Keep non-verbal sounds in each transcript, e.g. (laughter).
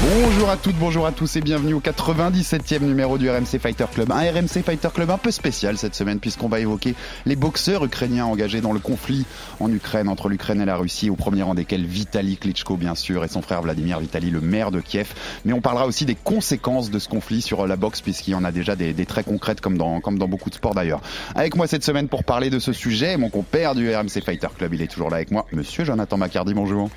Bonjour à toutes, bonjour à tous et bienvenue au 97e numéro du RMC Fighter Club. Un RMC Fighter Club un peu spécial cette semaine puisqu'on va évoquer les boxeurs ukrainiens engagés dans le conflit en Ukraine entre l'Ukraine et la Russie, au premier rang desquels Vitali Klitschko bien sûr et son frère Vladimir Vitali, le maire de Kiev. Mais on parlera aussi des conséquences de ce conflit sur la boxe puisqu'il y en a déjà des, des très concrètes comme dans, comme dans beaucoup de sports d'ailleurs. Avec moi cette semaine pour parler de ce sujet, mon compère du RMC Fighter Club, il est toujours là avec moi, monsieur Jonathan Macardy, bonjour.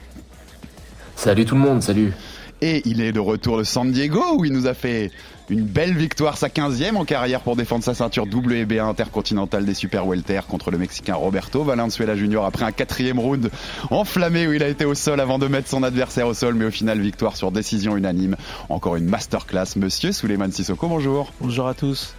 Salut tout le monde, salut. Et il est de retour de San Diego où il nous a fait une belle victoire, sa 15e en carrière pour défendre sa ceinture WBA intercontinentale des super welter contre le Mexicain Roberto Valenzuela Junior après un quatrième round enflammé où il a été au sol avant de mettre son adversaire au sol, mais au final victoire sur décision unanime. Encore une masterclass, monsieur Suleiman Sissoko, bonjour. Bonjour à tous.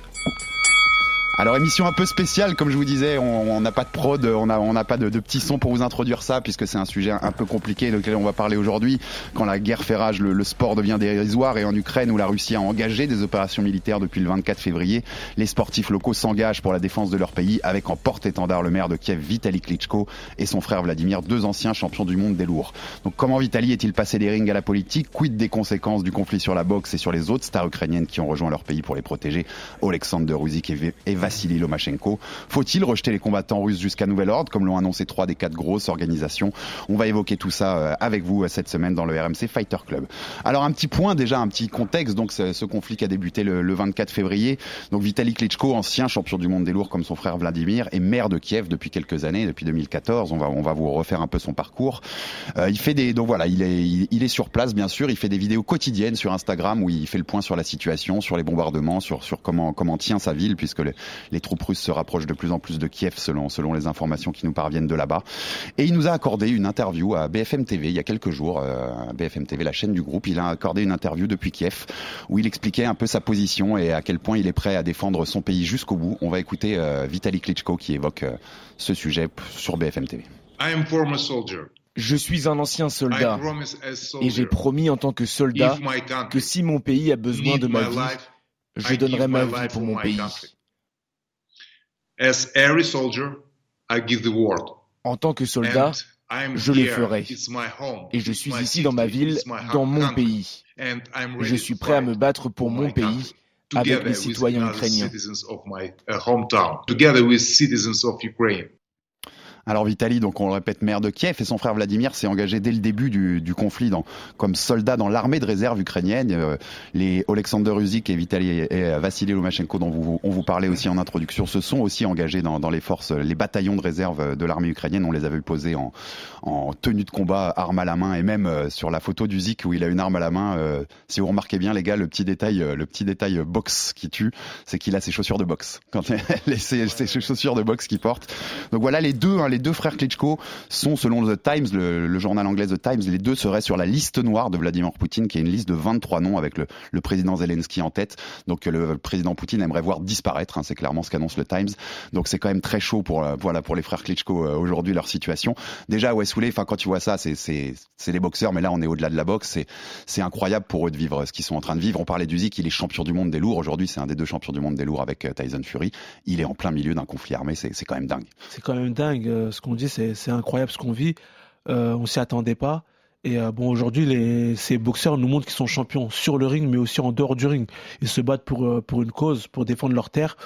Alors émission un peu spéciale, comme je vous disais, on n'a pas de prod, on n'a on a pas de, de petits sons pour vous introduire ça, puisque c'est un sujet un peu compliqué lequel on va parler aujourd'hui. Quand la guerre fait rage, le, le, sport devient dérisoire et en Ukraine où la Russie a engagé des opérations militaires depuis le 24 février, les sportifs locaux s'engagent pour la défense de leur pays avec en porte-étendard le maire de Kiev, Vitaly Klitschko, et son frère Vladimir, deux anciens champions du monde des lourds. Donc comment Vitaly est-il passé des rings à la politique? Quid des conséquences du conflit sur la boxe et sur les autres stars ukrainiennes qui ont rejoint leur pays pour les protéger? Alexander Ruzik Vassili Lomachenko. Faut-il rejeter les combattants russes jusqu'à nouvel ordre, comme l'ont annoncé trois des quatre grosses organisations? On va évoquer tout ça avec vous cette semaine dans le RMC Fighter Club. Alors un petit point déjà, un petit contexte. Donc ce, ce conflit qui a débuté le, le, 24 février. Donc Vitaly Klitschko, ancien champion du monde des lourds comme son frère Vladimir, est maire de Kiev depuis quelques années, depuis 2014. On va on va vous refaire un peu son parcours. Euh, il fait des donc voilà, il est il, il, est sur place bien sûr. Il fait des vidéos quotidiennes sur Instagram où il fait le point sur la situation, sur les bombardements, sur sur comment comment tient sa ville puisque les, les troupes russes se rapprochent de plus en plus de Kiev selon, selon les informations qui nous parviennent de là-bas. Et il nous a accordé une interview à BFM TV il y a quelques jours, euh, BFM TV, la chaîne du groupe. Il a accordé une interview depuis Kiev où il expliquait un peu sa position et à quel point il est prêt à défendre son pays jusqu'au bout. On va écouter euh, Vitaly Klitschko qui évoque euh, ce sujet sur BFM TV. I am former soldier. Je suis un ancien soldat et j'ai promis en tant que soldat que si mon pays a besoin de ma vie, je donnerai ma vie pour mon pays. As every soldier, I give the word. En tant que soldat, je le ferai. Et je suis ici dans ma ville, dans mon pays. Je suis prêt à me battre pour mon pays avec les citoyens ukrainiens. Alors Vitali, donc on le répète, maire de Kiev, et son frère Vladimir s'est engagé dès le début du, du conflit dans, comme soldat dans l'armée de réserve ukrainienne. Euh, les Alexander Uzik et Vitali et Vassili Lomachenko, dont vous, on vous parlait aussi en introduction, se sont aussi engagés dans, dans les forces, les bataillons de réserve de l'armée ukrainienne. On les avait posés en, en, tenue de combat, arme à la main, et même euh, sur la photo d'Uzik où il a une arme à la main. Euh, si vous remarquez bien, les gars, le petit détail, le petit détail boxe qui tue, c'est qu'il a ses chaussures de boxe. Quand (laughs) ses, ses chaussures de boxe qu'il porte. Donc voilà les deux. Hein, les deux frères Klitschko sont, selon The Times, le, le, journal anglais The Times, les deux seraient sur la liste noire de Vladimir Poutine, qui est une liste de 23 noms avec le, le président Zelensky en tête. Donc le, président Poutine aimerait voir disparaître, hein, c'est clairement ce qu'annonce le Times. Donc c'est quand même très chaud pour, voilà, pour les frères Klitschko euh, aujourd'hui, leur situation. Déjà, ouais, quand tu vois ça, c'est les boxeurs, mais là on est au-delà de la boxe. C'est incroyable pour eux de vivre ce qu'ils sont en train de vivre. On parlait d'Uzik, il est champion du monde des lourds. Aujourd'hui, c'est un des deux champions du monde des lourds avec euh, Tyson Fury. Il est en plein milieu d'un conflit armé, c'est quand même dingue. C'est quand même dingue. Ce qu'on dit, c'est incroyable ce qu'on vit. Euh, on s'y attendait pas. Et euh, bon, aujourd'hui, ces boxeurs nous montrent qu'ils sont champions sur le ring, mais aussi en dehors du ring. Ils se battent pour euh, une cause, pour défendre leur terre,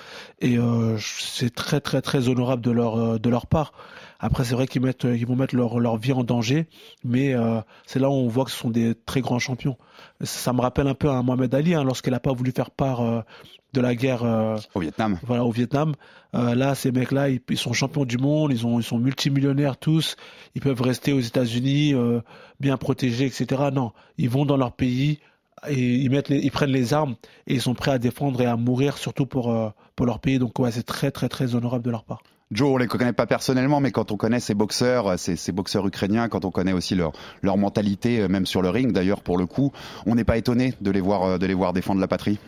et c'est très très très honorable de leur part. Après, c'est vrai qu'ils vont mettre leur vie en danger, mais c'est là où on voit que ce sont des très grands champions. Ça, me rappelle un peu un Mohamed Ali hein, lorsqu'il n'a pas voulu faire part de la guerre euh, au Vietnam. Voilà, au Vietnam. Euh, là, ces mecs-là, ils, ils, sont champions du monde, ils, ont, ils sont multimillionnaires tous, ils peuvent rester aux États-Unis, euh, bien protégés, etc. Non, ils vont dans leur pays et ils mettent ils prennent les armes et ils sont prêts à défendre et à mourir surtout pour pour leur pays. Donc ouais, c'est très très très honorable de leur part. Joe, on les connaît pas personnellement, mais quand on connaît ces boxeurs, ces, ces boxeurs ukrainiens, quand on connaît aussi leur, leur mentalité, même sur le ring, d'ailleurs pour le coup, on n'est pas étonné de les voir de les voir défendre la patrie.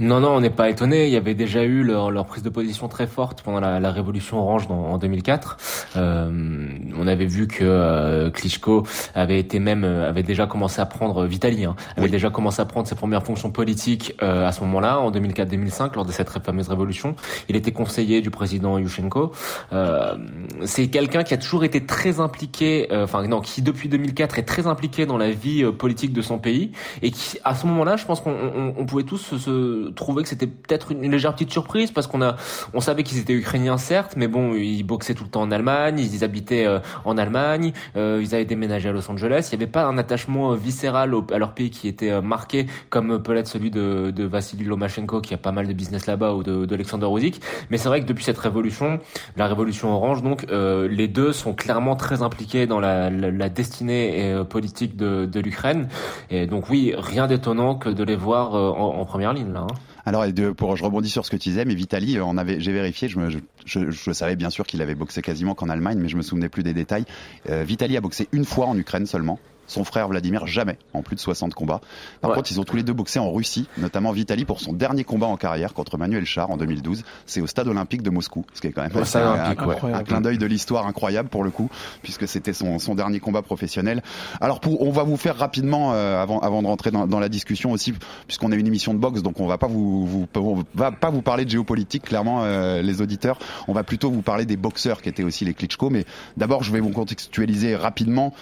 Non, non, on n'est pas étonné. Il y avait déjà eu leur, leur, prise de position très forte pendant la, la révolution orange dans, en 2004. Euh, on avait vu que euh, Klitschko avait été même euh, avait déjà commencé à prendre Vitali, hein, avait déjà commencé à prendre ses premières fonctions politiques euh, à ce moment-là, en 2004-2005, lors de cette fameuse révolution. Il était conseiller du président Yushchenko. Euh, c'est quelqu'un qui a toujours été très impliqué, enfin non, qui depuis 2004 est très impliqué dans la vie politique de son pays et qui, à ce moment-là, je pense qu'on on, on pouvait tous se trouvé que c'était peut-être une, légère petite surprise parce qu'on a, on savait qu'ils étaient ukrainiens certes, mais bon, ils boxaient tout le temps en Allemagne, ils habitaient euh, en Allemagne, euh, ils avaient déménagé à Los Angeles. Il n'y avait pas un attachement euh, viscéral à leur pays qui était marqué comme peut l'être celui de, de Vassili Lomachenko qui a pas mal de business là-bas ou de, d'Alexander Usyk. Mais c'est vrai que depuis cette révolution, la révolution orange, donc les deux sont clairement très impliqués dans la, la, destinée politique de, de l'Ukraine. Et donc oui, rien d'étonnant que de les voir en, en première ligne là. Hein. Alors, pour, je rebondis sur ce que tu disais, mais Vitali, avait, j'ai vérifié, je, me, je, je, savais bien sûr qu'il avait boxé quasiment qu'en Allemagne, mais je me souvenais plus des détails. Euh, Vitali a boxé une fois en Ukraine seulement. Son frère Vladimir, jamais, en plus de 60 combats. Par contre, ils ont tous les deux boxé en Russie, notamment Vitali pour son dernier combat en carrière contre Manuel Char en 2012. C'est au stade olympique de Moscou, ce qui est quand même un, clin d'œil de l'histoire incroyable pour le coup, puisque c'était son, son, dernier combat professionnel. Alors, pour, on va vous faire rapidement, euh, avant, avant de rentrer dans, dans la discussion aussi, puisqu'on a une émission de boxe, donc on va pas vous, vous on va pas vous parler de géopolitique, clairement, euh, les auditeurs. On va plutôt vous parler des boxeurs qui étaient aussi les Klitschko. Mais d'abord, je vais vous contextualiser rapidement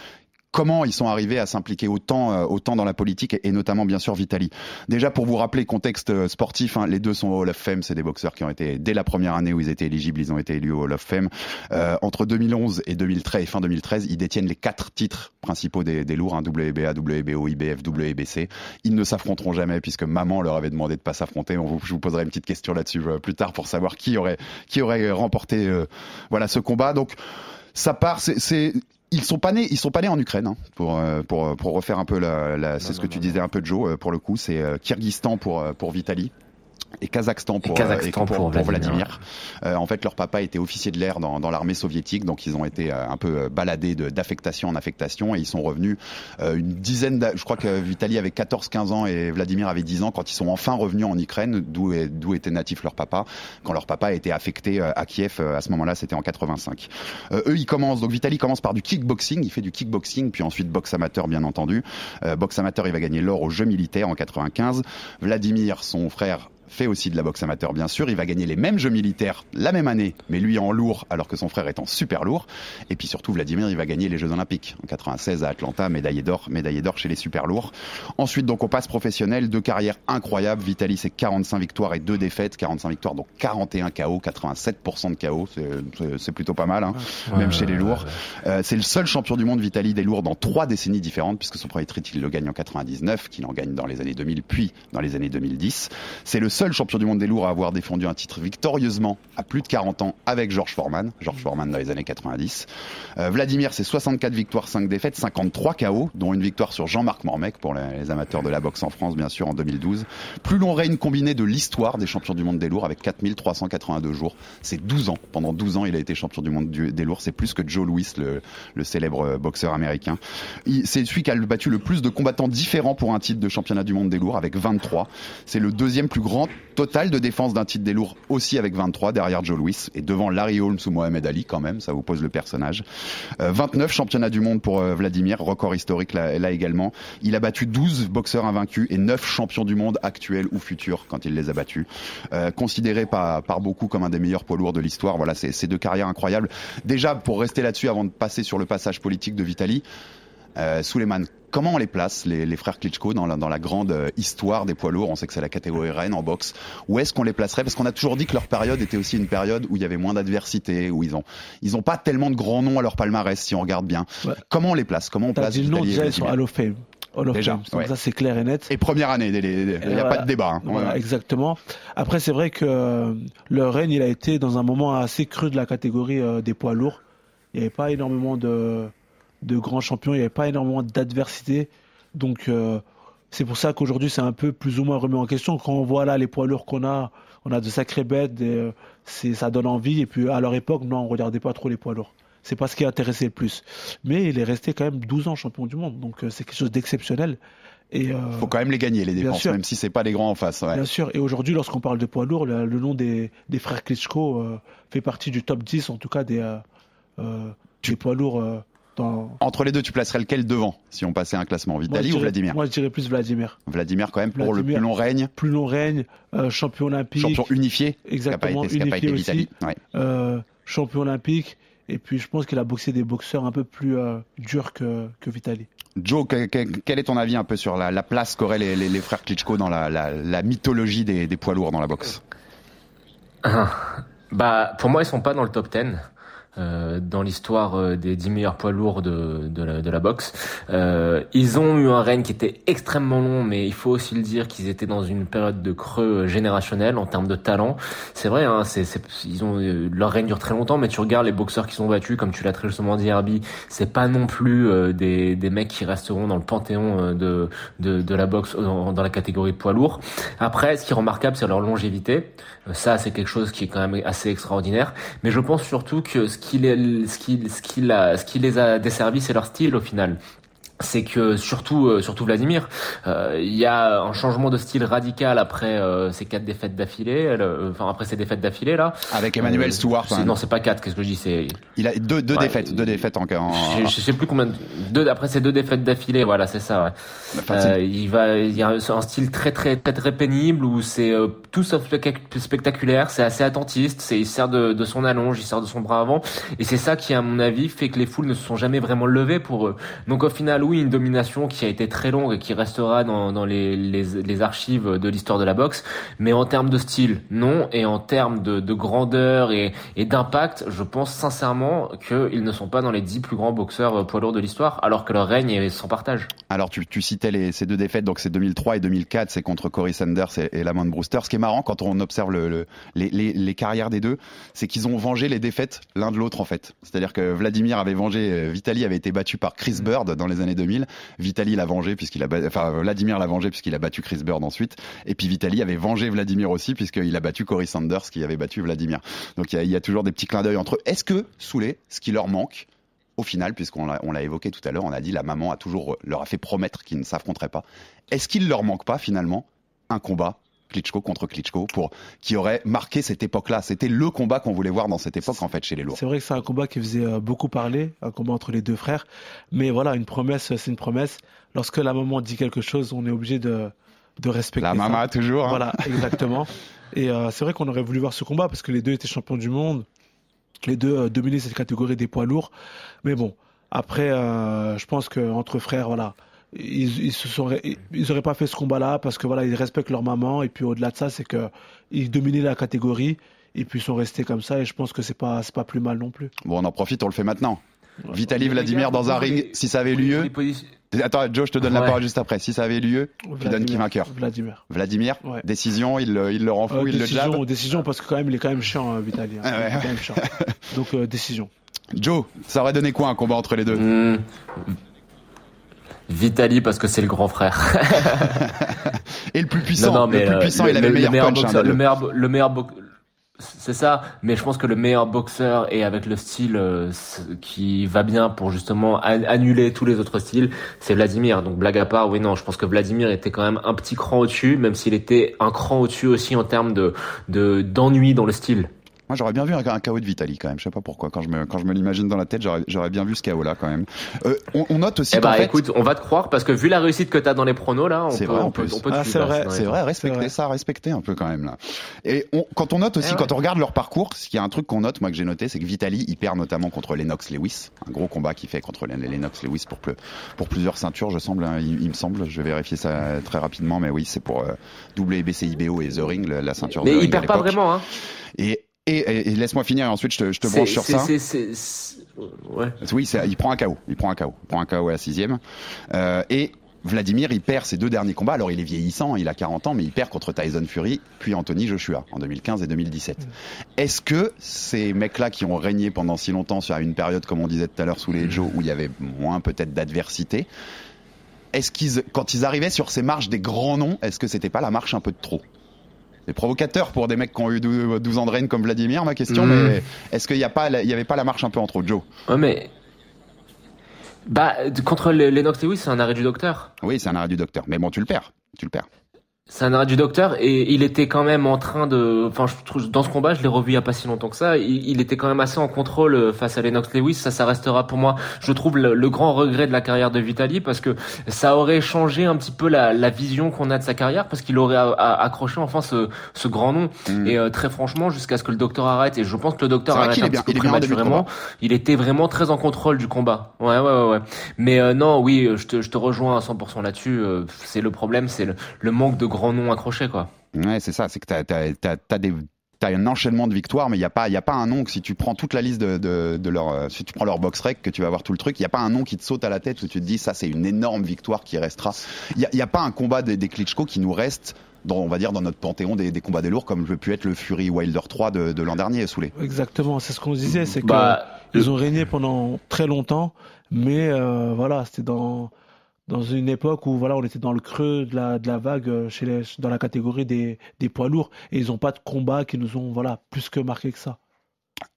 comment ils sont arrivés à s'impliquer autant, euh, autant dans la politique et, notamment bien sûr Vitali. Déjà pour vous rappeler contexte euh, sportif, hein, les deux sont au Hall of Fame, c'est des boxeurs qui ont été dès la première année où ils étaient éligibles, ils ont été élus au Hall of Fame. Euh, entre 2011 et 2013 et fin 2013, ils détiennent les quatre titres principaux des, des lourds, hein, WBA, WBO, IBF, WBC. Ils ne s'affronteront jamais puisque maman leur avait demandé de pas s'affronter. On vous, je vous poserai une petite question là-dessus plus tard pour savoir qui aurait qui aurait remporté voilà ce combat. Donc ça part, c'est ils sont pas nés, ils sont pas nés en Ukraine hein, pour, euh, pour pour refaire un peu la, la c'est ce que tu disais un peu Joe euh, pour le coup c'est euh, Kyrgyzstan pour pour Vitali et Kazakhstan pour, Kazakhstan pour, Vladimir. Euh, en fait, leur papa était officier de l'air dans, dans l'armée soviétique, donc ils ont été euh, un peu baladés d'affectation en affectation et ils sont revenus euh, une dizaine. Je crois que Vitali avait 14-15 ans et Vladimir avait 10 ans quand ils sont enfin revenus en Ukraine, d'où d'où était natif leur papa. Quand leur papa était affecté à Kiev, à ce moment-là, c'était en 85. eux, ils commencent. Donc Vitali commence par du kickboxing. Il fait du kickboxing, puis ensuite boxe amateur, bien entendu. boxe amateur, il va gagner l'or aux Jeux militaires en 95. Vladimir, son frère, fait aussi de la boxe amateur bien sûr. Il va gagner les mêmes jeux militaires la même année, mais lui en lourd alors que son frère est en super lourd. Et puis surtout Vladimir, il va gagner les Jeux Olympiques en 96 à Atlanta, médaillé d'or, médaillé d'or chez les super lourds. Ensuite donc on passe professionnel, deux carrières incroyables. Vitaly c'est 45 victoires et deux défaites, 45 victoires donc 41 KO, 87% de KO, c'est plutôt pas mal, hein, même chez les lourds. Euh, c'est le seul champion du monde Vitaly des lourds dans trois décennies différentes puisque son premier titre il le gagne en 99, qu'il en gagne dans les années 2000 puis dans les années 2010. C'est le seul seul champion du monde des lourds à avoir défendu un titre victorieusement à plus de 40 ans avec George Foreman. George Foreman dans les années 90. Euh, Vladimir, c'est 64 victoires, 5 défaites, 53 KO, dont une victoire sur Jean-Marc Mormec pour les, amateurs de la boxe en France, bien sûr, en 2012. Plus long règne combiné de l'histoire des champions du monde des lourds avec 4382 jours. C'est 12 ans. Pendant 12 ans, il a été champion du monde des lourds. C'est plus que Joe Louis, le, le célèbre boxeur américain. C'est celui qui a battu le plus de combattants différents pour un titre de championnat du monde des lourds avec 23. C'est le deuxième plus grand total de défense d'un titre des lourds aussi avec 23 derrière Joe Louis et devant Larry Holmes ou Mohamed Ali quand même, ça vous pose le personnage. 29 euh, championnats du monde pour euh, Vladimir, record historique là, également. Il a battu 12 boxeurs invaincus et 9 champions du monde actuels ou futurs quand il les a battus. Euh, considéré par, beaucoup comme un des meilleurs poids lourds de l'histoire. Voilà, c'est ces deux carrières incroyables. Déjà, pour rester là-dessus avant de passer sur le passage politique de Vitali, euh, Suleiman, comment on les place, les, les frères Klitschko, dans la, dans la grande euh, histoire des poids lourds? On sait que c'est la catégorie reine en boxe. Où est-ce qu'on les placerait? Parce qu'on a toujours dit que leur période était aussi une période où il y avait moins d'adversité, où ils ont ils ont pas tellement de grands noms à leur palmarès, si on regarde bien. Comment on les place? Comment on place dit le nom déjà, ils sont Hall of Fame. Déjà, Donc ça c'est clair et net. Et première année, il n'y a pas de débat. Hein. Voilà, exactement. Après c'est vrai que euh, leur règne il a été dans un moment assez cru de la catégorie euh, des poids lourds. Il n'y avait pas énormément de de grands champions, il n'y avait pas énormément d'adversité. Donc, euh, c'est pour ça qu'aujourd'hui c'est un peu plus ou moins remis en question. Quand on voit là les poids lourds qu'on a, on a de sacrées bêtes, et, ça donne envie. Et puis à leur époque, non, on regardait pas trop les poids lourds. C'est pas ce qui intéressait le plus. Mais il est resté quand même 12 ans champion du monde, donc c'est quelque chose d'exceptionnel. Il euh, faut quand même les gagner les défenses, même si c'est pas les grands en face. Bien sûr. Et aujourd'hui, lorsqu'on parle de poids lourd, le, nom des, frères Klitschko euh, fait partie du top 10, en tout cas des, euh, poids lourds. Dans... Entre les deux, tu placerais lequel devant si on passait un classement? Vitali ou Vladimir? Moi, je dirais plus Vladimir. Vladimir, quand même, pour le plus long règne. Plus long règne, champion olympique. Champion unifié. Exactement, unifié pas été aussi. champion olympique. Et puis, je pense qu'il a boxé des boxeurs un peu plus durs que, que Vitali. Joe, quel est ton avis un peu sur la, place qu'auraient les, frères Klitschko dans la, mythologie des, des, poids lourds dans la boxe? Bah, pour moi, ils sont pas dans le top 10. Euh, dans l'histoire euh, des 10 meilleurs poids lourds de, de, la, de la boxe. Euh, ils ont eu un règne qui était extrêmement long, mais il faut aussi le dire qu'ils étaient dans une période de creux générationnel en termes de talent. C'est vrai, hein, c'est, ils ont leur règne dure très longtemps, mais tu regardes les boxeurs qui sont battus, comme tu l'as très justement dit, Herbie, c'est pas non plus des, des mecs qui resteront dans le panthéon de, de, de la boxe dans, dans, la catégorie poids lourd. Après, ce qui est remarquable, c'est leur longévité. Ça, c'est quelque chose qui est quand même assez extraordinaire. Mais je pense surtout que ce qui, ce qui, ce qui, ce qui les a desservis, c'est leur style au final c'est que surtout euh, surtout Vladimir, euh, il y a un changement de style radical après euh, ces quatre défaites d'affilée, enfin après ces défaites d'affilée là. Avec Emmanuel Stewart. Non, c'est pas quatre. Qu'est-ce que je dis C'est. Il a deux deux défaites, deux défaites en. en... Je, je, sais plus combien. Deux après ces deux défaites d'affilée, voilà, c'est ça. Ouais. il va, il y a un style très très très très pénible où c'est tout sauf spectaculaire, c'est assez attentiste, c'est il sert de, de son allonge, il sert de son bras avant, et c'est ça qui à mon avis fait que les foules ne se sont jamais vraiment levées pour eux. Donc au final, oui, une domination qui a été très longue et qui restera dans, dans les, les, les, archives de l'histoire de la boxe. Mais en termes de style, non. Et en termes de, de grandeur et, et d'impact, je pense sincèrement qu'ils ne sont pas dans les dix plus grands boxeurs euh, poids lourds de l'histoire, alors que leur règne est sans partage. Alors tu, tu citais les, ces deux défaites, donc c'est 2003 et 2004, c'est contre Corey Sanders et, et Lamont Brewster. Ce qui est marrant quand on observe le, le, les, carrières des deux, c'est qu'ils ont vengé les défaites l'un de l'autre en fait. C'est-à-dire que Vladimir avait vengé, euh, Vitali avait été battu par Chris Bird dans les années 2000. Vitali l'a vengé puisqu'il a, enfin Vladimir l'a vengé puisqu'il a battu Chris Bird ensuite. Et puis Vitali avait vengé Vladimir aussi puisqu'il a battu Corey Sanders qui avait battu Vladimir. Donc il y a, toujours des petits clins d'œil entre. Est-ce que Soulé, ce qui leur manque, au final, puisqu'on l'a évoqué tout à l'heure, on a dit la maman a toujours leur a fait promettre qu'ils ne s'affronteraient pas. Est-ce qu'il leur manque pas finalement un combat Klitschko contre Klitschko pour qui aurait marqué cette époque-là. C'était le combat qu'on voulait voir dans cette époque en fait chez les lourds. C'est vrai que c'est un combat qui faisait euh, beaucoup parler, un combat entre les deux frères. Mais voilà, une promesse, c'est une promesse. Lorsque la maman dit quelque chose, on est obligé de de respecter. La maman toujours. Hein. Voilà, (laughs) exactement. Et euh, c'est vrai qu'on aurait voulu voir ce combat parce que les deux étaient champions du monde. Les deux euh, dominaient cette catégorie des poids lourds. Mais bon, après, je pense qu'entre frères, voilà, ils, ils se ils auraient pas fait ce combat-là parce que voilà, ils respectent leur maman et puis au-delà de ça, c'est que ils dominaient la catégorie et puis ils sont restés comme ça et je pense que c'est pas c'est pas plus mal non plus. Bon, on en profite, on le fait maintenant. Vitaly Vladimir dans un ring, si ça avait lieu. Attends, Joe, je te donne la parole juste après. Si ça avait lieu, tu donnes qui vainqueur Vladimir. Vladimir, décision, il, il le rend fou, euh, il décision, le Décision, parce que quand même, il est quand même chiant, hein, Vitaly. Hein. Ah quand même chiant. (laughs) Donc, euh, décision. Joe, ça aurait donné quoi un combat entre les deux? Hmm. Vitali parce que c'est le grand frère. (laughs) et le plus puissant, le plus puissant, il avait le, meilleur, punch, boxeur, le meilleur, le meilleur c'est ça, mais je pense que le meilleur boxeur et avec le style euh, qui va bien pour justement annuler tous les autres styles, c'est Vladimir. Donc blague à part, oui non, je pense que Vladimir était quand même un petit cran au-dessus, même s'il était un cran au-dessus aussi en termes de d'ennui dans le style. Moi, j'aurais bien vu un, chaos de Vitali quand même. Je sais pas pourquoi. Quand je me, quand je me l'imagine dans la tête, j'aurais bien vu ce chaos là quand même. Euh, on, note aussi. Eh bah, écoute, on va te croire parce que vu la réussite que tu as dans les pronos là, on peut, vrai, on peut, on peut ah, C'est vrai, c'est vrai, respecter ça, respecter un peu quand même là. Et on, quand on note aussi, eh quand on regarde leur parcours, ce qui est un truc qu'on note, moi que j'ai noté, c'est que Vitali, il perd notamment contre Lennox Lewis, un gros combat qu'il fait contre Lennox Lewis pour, pour plusieurs ceintures, je semble, hein, il, me semble. Je vais vérifier ça très rapidement, mais oui, c'est pour euh, WBCIBO et The Ring, la, ceinture. Mais il perd pas vraiment, hein. Et et, laisse-moi finir et ensuite je te, je te branche sur ça. Ouais. Oui, il prend un KO. Il prend un KO. Il prend un KO à la sixième. Euh, et Vladimir, il perd ses deux derniers combats. Alors, il est vieillissant, il a 40 ans, mais il perd contre Tyson Fury, puis Anthony Joshua en 2015 et 2017. Mm. Est-ce que ces mecs-là qui ont régné pendant si longtemps sur une période, comme on disait tout à l'heure, sous les mm. Joe, où il y avait moins peut-être d'adversité, est-ce qu'ils, quand ils arrivaient sur ces marches des grands noms, est-ce que c'était pas la marche un peu de trop? C'est provocateur pour des mecs qui ont eu 12 ans de règne comme Vladimir, ma question, mmh. mais est-ce qu'il n'y avait pas la marche un peu entre Joe? Ouais, mais bah, contre Lennox Lewis, c'est un arrêt du docteur. Oui, c'est un arrêt du docteur. Mais bon, tu le perds. Tu le perds. C'est un arrêt du docteur et il était quand même en train de, enfin, je trouve, dans ce combat, je l'ai revu il y a pas si longtemps que ça. Il, était quand même assez en contrôle euh, face à Lennox Lewis. Ça, ça restera pour moi, je trouve, le, grand regret de la carrière de Vitali parce que ça aurait changé un petit peu la, la vision qu'on a de sa carrière parce qu'il aurait accroché enfin ce, ce grand nom. Mm. Et euh, très franchement, jusqu'à ce que le docteur arrête, et je pense que le docteur arrête un petit peu prématurément, il était vraiment très en contrôle du combat. Ouais, ouais, ouais. ouais. Mais euh, non, oui, je te, je te rejoins à 100% là-dessus. c'est le problème, c'est le, le manque de grand nom accroché, quoi. Ouais, c'est ça. C'est que t'as, t'as, t'as, des T'as un enchaînement de victoires, mais il n'y a pas, il y a pas un nom que si tu prends toute la liste de, de, de leur, euh, si tu prends leur box rec, que tu vas voir tout le truc, il n'y a pas un nom qui te saute à la tête où tu te dis ça c'est une énorme victoire qui restera. Il n'y a, y a, pas un combat des, des Klitschko qui nous reste dans, on va dire, dans notre panthéon des, des combats des lourds, comme je pu être le Fury Wilder 3 de, de l'an dernier, Soulé. Exactement, c'est ce qu'on disait, c'est bah, qu'ils ont régné pendant très longtemps, mais euh, voilà, c'était dans dans une époque où voilà, on était dans le creux de la, de la vague euh, chez les, dans la catégorie des, des poids lourds et ils n'ont pas de combat qui nous ont voilà, plus que marqué que ça.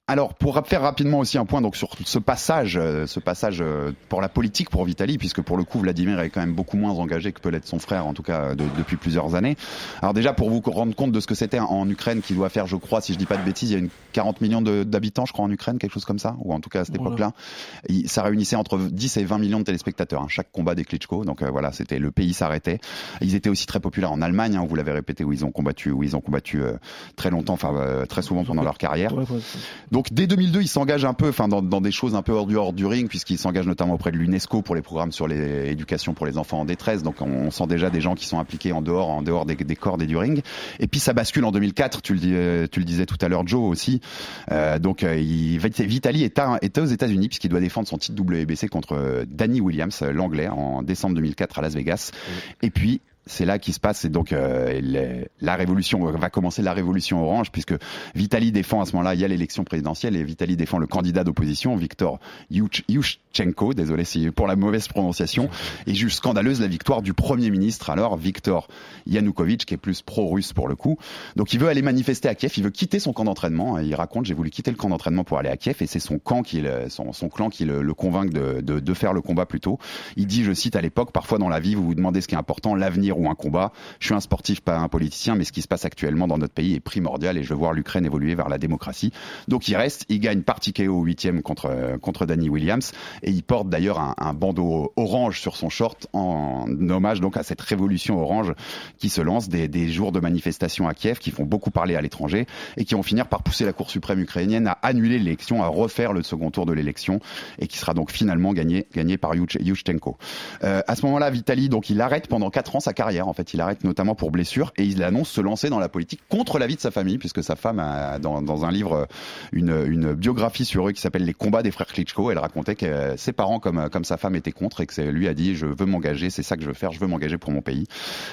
Alors, pour faire rapidement aussi un point donc sur ce passage, euh, ce passage euh, pour la politique pour Vitali, puisque pour le coup Vladimir est quand même beaucoup moins engagé que peut l'être son frère, en tout cas depuis plusieurs années. Alors déjà pour vous rendre compte de ce que c'était en Ukraine, qui doit faire, je crois, si je dis pas de bêtises, il y a une 40 millions d'habitants, je crois, en Ukraine, quelque chose comme ça, ou en tout cas à cette époque-là. Ça réunissait entre 10 et 20 millions de téléspectateurs, hein, chaque combat des Klitschko. Donc euh, voilà, c'était le pays s'arrêtait. Ils étaient aussi très populaires en Allemagne, hein, vous l'avez répété, où ils ont combattu, où ils ont combattu très longtemps, enfin très souvent pendant leur carrière. Donc dès 2002, ils s'engage un peu, enfin dans, dans, des choses un peu hors du hors du ring, puisqu'il s'engage notamment auprès de l'UNESCO pour les programmes sur l'éducation pour les enfants en détresse. Donc on, sent déjà des gens qui sont impliqués en dehors, en dehors des, des cordes et du ring. Et puis ça bascule en 2004. Tu le, dis, tu le disais tout à l'heure, Joe aussi. Euh, donc euh, il, Vitali est, à, est aux États-Unis puisqu'il doit défendre son titre WBC contre euh, Danny Williams, l'anglais, en décembre 2004 à Las Vegas. Et puis c'est là qu'il se passe. Et donc euh, la révolution va commencer la révolution orange puisque Vitali défend à ce moment-là. Il y a l'élection présidentielle et Vitali défend le candidat d'opposition, Viktor Yushchenko. Désolé si pour la mauvaise prononciation. Et juste scandaleuse la victoire du premier ministre alors Viktor Yanukovych qui est plus pro-russe pour le coup. Donc il veut aller manifester à Kiev. Il veut quitter son camp d'entraînement. Il raconte j'ai voulu quitter le camp d'entraînement pour aller à Kiev et c'est son camp qui son, son clan qui le, le convainc de, de, de faire le combat plus tôt. Il dit je cite à l'époque parfois dans la vie vous vous demandez ce qui est important l'avenir ou un combat. Je suis un sportif, pas un politicien, mais ce qui se passe actuellement dans notre pays est primordial et je veux voir l'Ukraine évoluer vers la démocratie. Donc il reste, il gagne parti KO au huitième contre contre Danny Williams et il porte d'ailleurs un, bandeau orange sur son short en hommage donc à cette révolution orange qui se lance des, des jours de manifestation à Kiev qui font beaucoup parler à l'étranger et qui vont finir par pousser la Cour suprême ukrainienne à annuler l'élection, à refaire le second tour de l'élection et qui sera donc finalement gagné gagné par Yushchenko. Euh, à ce moment-là, Vitali donc il arrête pendant quatre ans sa carrière. En fait, il arrête notamment pour blessure et il annonce se lancer dans la politique contre la vie de sa famille, puisque sa femme a dans, un livre une, une, biographie sur eux qui s'appelle Les combats des frères Klitschko. Elle racontait que ses parents, comme, comme sa femme, étaient contre et que lui a dit je veux m'engager, c'est ça que je veux faire, je veux m'engager pour mon pays.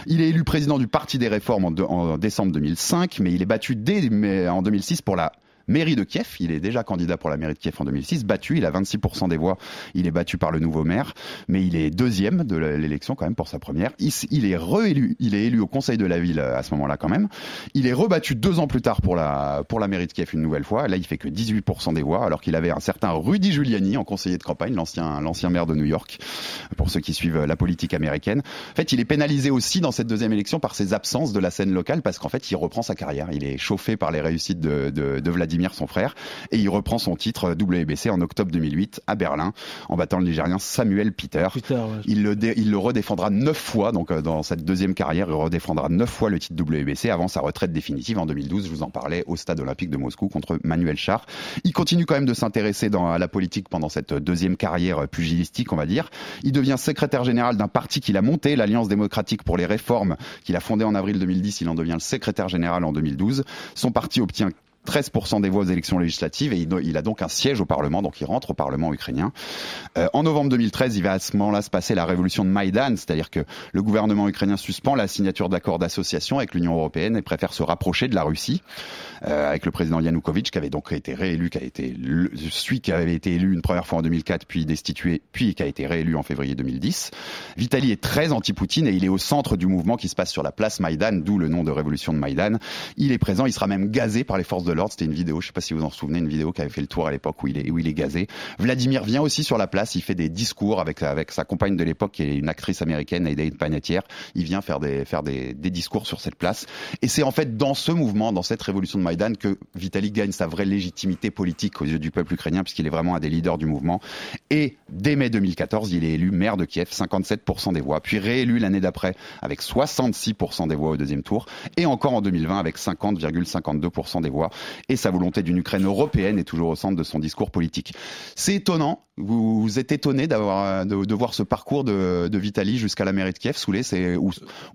Il est élu président du Parti des réformes en, en décembre 2005, mais il est battu dès en 2006 pour la mairie de Kiev. Il est déjà candidat pour la mairie de Kiev en 2006, battu. Il a 26% des voix. Il est battu par le nouveau maire, mais il est deuxième de l'élection quand même pour sa première. Il, est réélu. Il est élu au conseil de la ville euh, à ce moment-là quand même. Il est rebattu deux ans plus tard pour la pour la mairie de Kiev une nouvelle fois. Là, il fait que 18% des voix, alors qu'il avait un certain Rudy Giuliani en conseiller de campagne, l'ancien maire de New York. Pour ceux qui suivent la politique américaine, en fait, il est pénalisé aussi dans cette deuxième élection par ses absences de la scène locale parce qu'en fait, il reprend sa carrière. Il est chauffé par les réussites de, de Vladimir son frère, et il reprend son titre WBC en octobre 2008 à Berlin en battant le Nigérien Samuel Peter. il, le il le redéfendra neuf fois, donc euh, dans cette deuxième carrière, il redéfendra neuf fois le titre WBC avant sa retraite définitive en 2012. Je vous en parlais au stade olympique de Moscou contre Manuel Char. Il continue quand même de s'intéresser à la politique pendant cette deuxième carrière pugilistique, on va dire. Il devient secrétaire général d'un parti qu'il a monté, l'Alliance démocratique pour les réformes, qu'il a fondé en avril 2010. Il en devient le secrétaire général en 2012. Son parti obtient 13% des voix aux élections législatives et il, a donc un siège au Parlement, donc il rentre au Parlement ukrainien. Euh, en novembre 2013, il va à ce moment-là se passer la révolution de Maïdan, c'est-à-dire que le gouvernement ukrainien suspend la signature d'accords d'association avec l'Union européenne et préfère se rapprocher de la Russie, euh, avec le président Yanukovych qui avait donc été réélu, qui a été celui qui avait été élu une première fois en 2004, puis destitué, puis qui a été réélu en février 2010. Vitali est très anti-Poutine et il est au centre du mouvement qui se passe sur la place Maïdan, d'où le nom de révolution de Maïdan. Il est présent, il sera même gazé par les forces de C'était une vidéo, je sais pas si vous en souvenez, une vidéo qui avait fait le tour à l'époque où il est où il est gazé. Vladimir vient aussi sur la place, il fait des discours avec avec sa compagne de l'époque qui est une actrice américaine, Aida Panettiere. Il vient faire des faire des, des discours sur cette place. Et c'est en fait dans ce mouvement, dans cette révolution de Maïdan, que Vitaly gagne sa vraie légitimité politique aux yeux du peuple ukrainien, puisqu'il est vraiment un des leaders du mouvement. Et dès mai 2014, il est élu maire de Kiev, 57% des voix, puis réélu l'année d'après avec 66% des voix au deuxième tour, et encore en 2020 avec 50,52% des voix et sa volonté d'une Ukraine européenne est toujours au centre de son discours politique. C'est étonnant. Vous, êtes étonné d'avoir de, voir ce parcours de, de Vitali jusqu'à la mairie de Kiev, Soulé, c'est ou,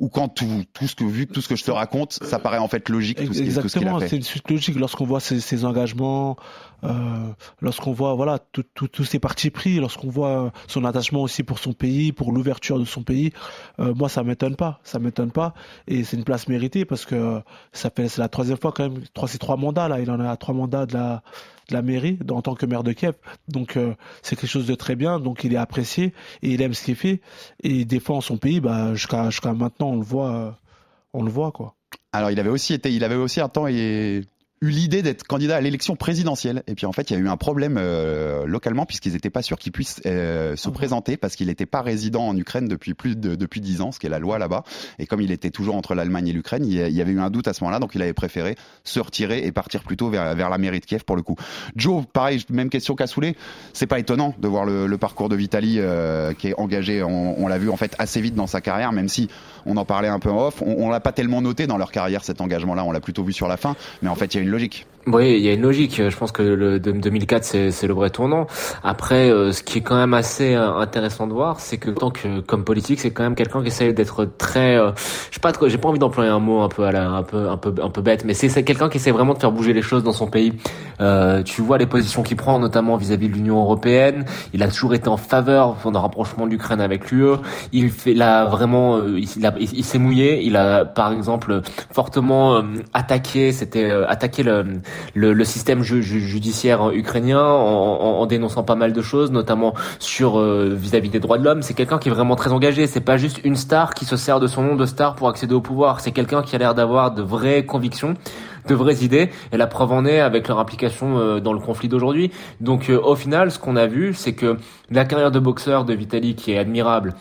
quand tout, tout ce que vu tout ce que je te raconte, ça paraît en fait logique. Tout ce Exactement, c'est une suite logique lorsqu'on voit ses, ses engagements, euh, lorsqu'on voit voilà tous ces partis pris, lorsqu'on voit son attachement aussi pour son pays, pour l'ouverture de son pays, euh, moi ça m'étonne pas, ça m'étonne pas, et c'est une place méritée parce que ça fait c'est la troisième fois quand même, trois c'est trois mandats il en a trois mandats de la mairie en tant que maire de Kiev, donc euh, c'est quelque chose de très bien, donc il est apprécié et il aime ce qu'il fait. Et il défend son pays, bah jusqu'à jusqu'à maintenant. On le voit, on le voit quoi. Alors il avait aussi été, il avait aussi un temps et eu l'idée d'être candidat à l'élection présidentielle. Et puis en fait, il y a eu un problème euh, localement puisqu'ils n'étaient pas sûrs qu'il puisse euh, se présenter parce qu'il n'était pas résident en Ukraine depuis plus de depuis dix ans, ce qui est la loi là-bas. Et comme il était toujours entre l'Allemagne et l'Ukraine, il y avait eu un doute à ce moment-là, donc il avait préféré se retirer et partir plutôt vers, vers la mairie de Kiev pour le coup. Joe, pareil, même question qu'à Soulé. C'est pas étonnant de voir le, le parcours de Vitali euh, qui est engagé. On, on l'a vu en fait assez vite dans sa carrière, même si on en parlait un peu en off. On, on l'a pas tellement noté dans leur carrière cet engagement-là. On l'a plutôt vu sur la fin, mais en fait, il y a une logique. Oui, il y a une logique. Je pense que le 2004 c'est le vrai tournant. Après, euh, ce qui est quand même assez euh, intéressant de voir, c'est que tant que comme politique, c'est quand même quelqu'un qui essaye d'être très, euh, je sais pas, j'ai pas envie d'employer un mot un peu un peu un peu bête, mais c'est quelqu'un qui essaie vraiment de faire bouger les choses dans son pays. Euh, tu vois les positions qu'il prend, notamment vis-à-vis de l'Union européenne. Il a toujours été en faveur d'un rapprochement de l'Ukraine avec l'UE. Il fait là vraiment, il, s'est mouillé. Il a par exemple fortement attaqué, c'était attaqué le système judiciaire ukrainien en, en, dénonçant pas mal de choses, notamment sur euh, vis-à-vis des droits de l'homme. C'est quelqu'un qui est vraiment très engagé. C'est pas juste une star qui se sert de son nom de star pour accéder au pouvoir. C'est quelqu'un qui a l'air d'avoir de vraies convictions de vraies idées et la preuve en est avec leur implication euh, dans le conflit d'aujourd'hui. Donc euh, au final, ce qu'on a vu, c'est que la carrière de boxeur de Vitali qui est admirable,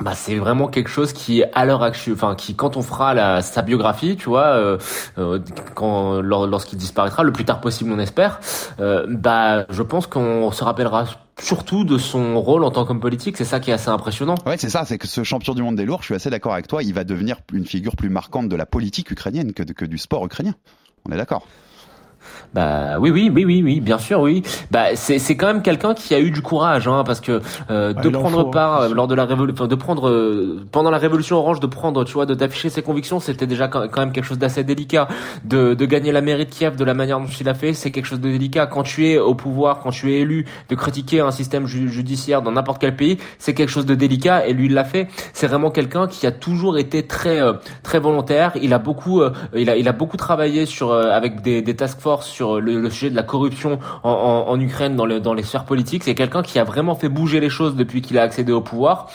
bah c'est vraiment quelque chose qui à l'heure actuelle enfin qui quand on fera la, sa biographie tu vois euh, euh quand lorsqu'il disparaîtra le plus tard possible on espère euh, bah je pense qu'on se rappellera surtout de son rôle en tant qu'homme politique. C'est ça qui est assez impressionnant. Ouais c'est ça. C'est que ce champion du monde des lourds je suis assez d'accord avec toi il va devenir une figure plus marquante de la politique ukrainienne que, que du sport ukrainien. On est d'accord bah oui, oui, oui, oui, oui, bien sûr, oui. Bah c'est c'est quand même quelqu'un qui a eu du courage, hein, parce que euh, bah, de prendre part hein. lors de la révolution, de prendre euh, pendant la révolution orange, de prendre, tu vois, de d'afficher ses convictions, c'était déjà quand même quelque chose d'assez délicat. De de gagner la mairie de Kiev de la manière dont il a fait, c'est quelque chose de délicat. Quand tu es au pouvoir, quand tu es élu, de critiquer un système judiciaire dans n'importe quel pays, c'est quelque chose de délicat. Et lui, il l'a fait. C'est vraiment quelqu'un qui a toujours été très euh, très volontaire. Il a beaucoup, il a il a beaucoup travaillé sur avec des des task force sur le, sujet de la corruption en, Ukraine dans, dans les sphères politiques. C'est quelqu'un qui a vraiment fait bouger les choses depuis qu'il a accédé au pouvoir.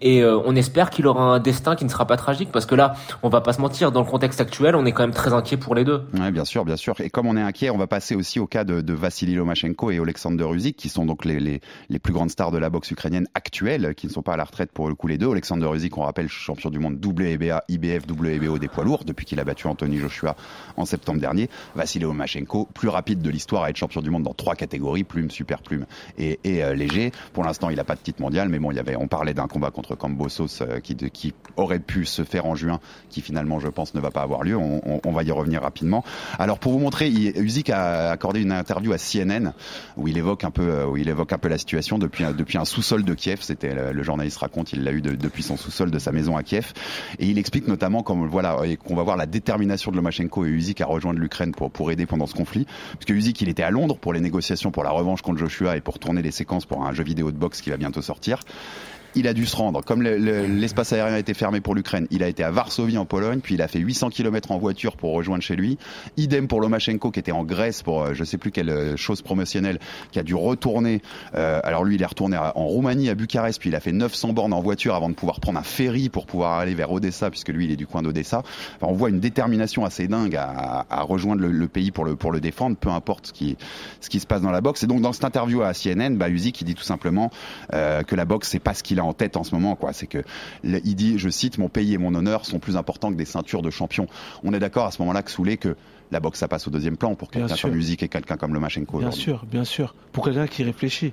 Et euh, on espère qu'il aura un destin qui ne sera pas tragique parce que là, on va pas se mentir, dans le contexte actuel, on est quand même très inquiet pour les deux. Ouais, bien sûr, bien sûr. Et comme on est inquiet, on va passer aussi au cas de, de Vassili Lomachenko et Alexander Usyk, qui sont donc les, les, plus grandes stars de la boxe ukrainienne actuelle, qui ne sont pas à la retraite pour le coup les deux. Alexander Usyk, on rappelle, champion du monde WBA, IBF, WBO des poids lourds depuis qu'il a battu Anthony Joshua en septembre dernier. Vassili Lomachenko, plus rapide de l'histoire à être champion du monde dans trois catégories, plume, super plume et, euh, léger. Pour l'instant, il n'a pas de titre mondial, mais bon, il on parlait d'un combat contre Kambosos euh, qui, aurait pu se faire en juin, qui finalement, je pense, ne va pas avoir lieu. On, va y revenir rapidement. Alors, pour vous montrer, Usyk a accordé une interview à CNN où il évoque un peu, euh, où il évoque un peu la situation depuis, depuis un sous-sol de Kiev. C'était le, journaliste raconte, il l'a eu depuis son sous-sol de sa maison à Kiev, et il explique notamment voilà qu'on va voir la détermination de Lomachenko et Usyk à rejoindre l'Ukraine pour pour aider pendant ce conflit, parce que Usyk il était à Londres pour les négociations pour la revanche contre Joshua et pour tourner les séquences pour un jeu vidéo de boxe qui va bientôt sortir il a dû se rendre. Comme l'espace aérien a été fermé pour l'Ukraine, il a été à Varsovie en Pologne, puis il a fait 800 km en voiture pour rejoindre chez lui. Idem pour Lomachenko qui était en Grèce pour euh, je sais plus quelle euh, chose promotionnelle, qui a dû retourner. Euh, alors lui, il est retourné en Roumanie, à Bucarest, puis il a fait 900 bornes en voiture avant de pouvoir prendre un ferry pour pouvoir aller vers Odessa, puisque lui, il est du coin d'Odessa. Enfin, on voit une détermination assez dingue à, à rejoindre le, pays pour le, pour le défendre, peu importe ce qui, ce qui se passe dans la boxe. Et donc dans cette interview à CNN, bah, Uzi qui dit tout simplement euh, que la boxe, c'est pas ce qu'il a en tête en ce moment. quoi. C'est que il dit, je cite, mon pays et mon honneur sont plus importants que des ceintures de champion. On est d'accord à ce moment-là que Soulé que la boxe ça passe au deuxième plan pour quelqu'un comme musique et quelqu'un comme Lomachenko. Bien sûr, bien sûr. Pour quelqu'un qui réfléchit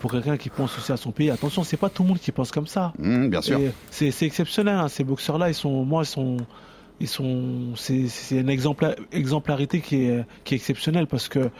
pour quelqu'un qui pense aussi à son pays. Attention, c'est pas tout le monde qui pense comme ça. Mmh, bien sûr. C'est exceptionnel. Hein. Ces boxeurs-là, ils sont, moi, ils sont, ils sont, c'est une exemplarité qui est, qui est exceptionnelle parce que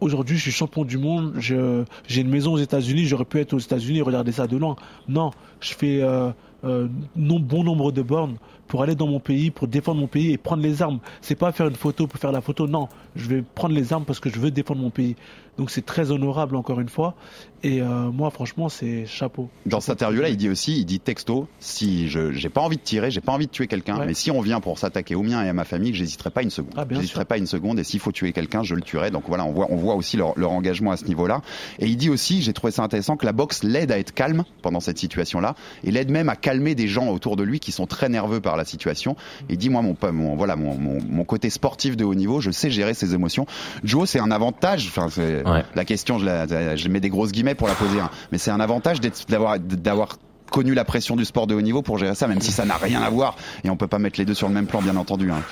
aujourd'hui je suis champion du monde, j'ai une maison aux États-Unis, j'aurais pu être aux États-Unis et regarder ça de loin. Non, je fais euh, euh, bon nombre de bornes pour aller dans mon pays, pour défendre mon pays et prendre les armes. C'est pas faire une photo pour faire la photo, non. Je vais prendre les armes parce que je veux défendre mon pays. Donc c'est très honorable encore une fois. Et euh, moi, franchement, c'est chapeau. Dans cette interview-là, il dit aussi, il dit texto, si je j'ai pas envie de tirer, j'ai pas envie de tuer quelqu'un, mais si on vient pour s'attaquer au mien et à ma famille, j'hésiterai pas une seconde. Ah, j'hésiterai pas une seconde. Et s'il faut tuer quelqu'un, je le tuerai. Donc voilà, on voit, on voit aussi leur, leur engagement à ce niveau-là. Et il dit aussi, j'ai trouvé ça intéressant, que la boxe l'aide à être calme pendant cette situation-là, et l'aide même à calmer des gens autour de lui qui sont très nerveux par la situation. Et dit, moi, mon, mon voilà, mon, mon, mon côté sportif de haut niveau, je sais gérer ses émotions. Joe, c'est un avantage. Enfin, c'est la question, je, la, je mets des grosses guillemets pour la poser, hein. mais c'est un avantage d'avoir d'avoir connu la pression du sport de haut niveau pour gérer ça, même si ça n'a rien à voir et on peut pas mettre les deux sur le même plan, bien entendu. Hein.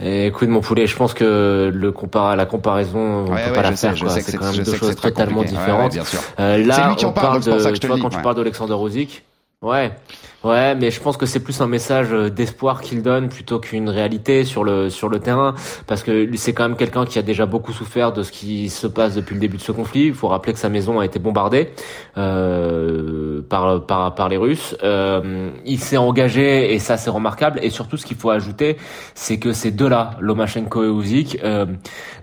Écoute mon poulet, je pense que le compara la comparaison, on peut pas la faire. C'est quand même deux choses totalement différentes. Euh, là, on parle de, tu vois, quand tu parles d'Alexander Rosic, ouais. Ouais, mais je pense que c'est plus un message euh, d'espoir qu'il donne plutôt qu'une réalité sur le sur le terrain, parce que c'est quand même quelqu'un qui a déjà beaucoup souffert de ce qui se passe depuis le début de ce conflit. Il faut rappeler que sa maison a été bombardée euh, par par par les Russes. Euh, il s'est engagé et ça c'est remarquable. Et surtout, ce qu'il faut ajouter, c'est que ces deux-là, Lomachenko et Uzik, euh,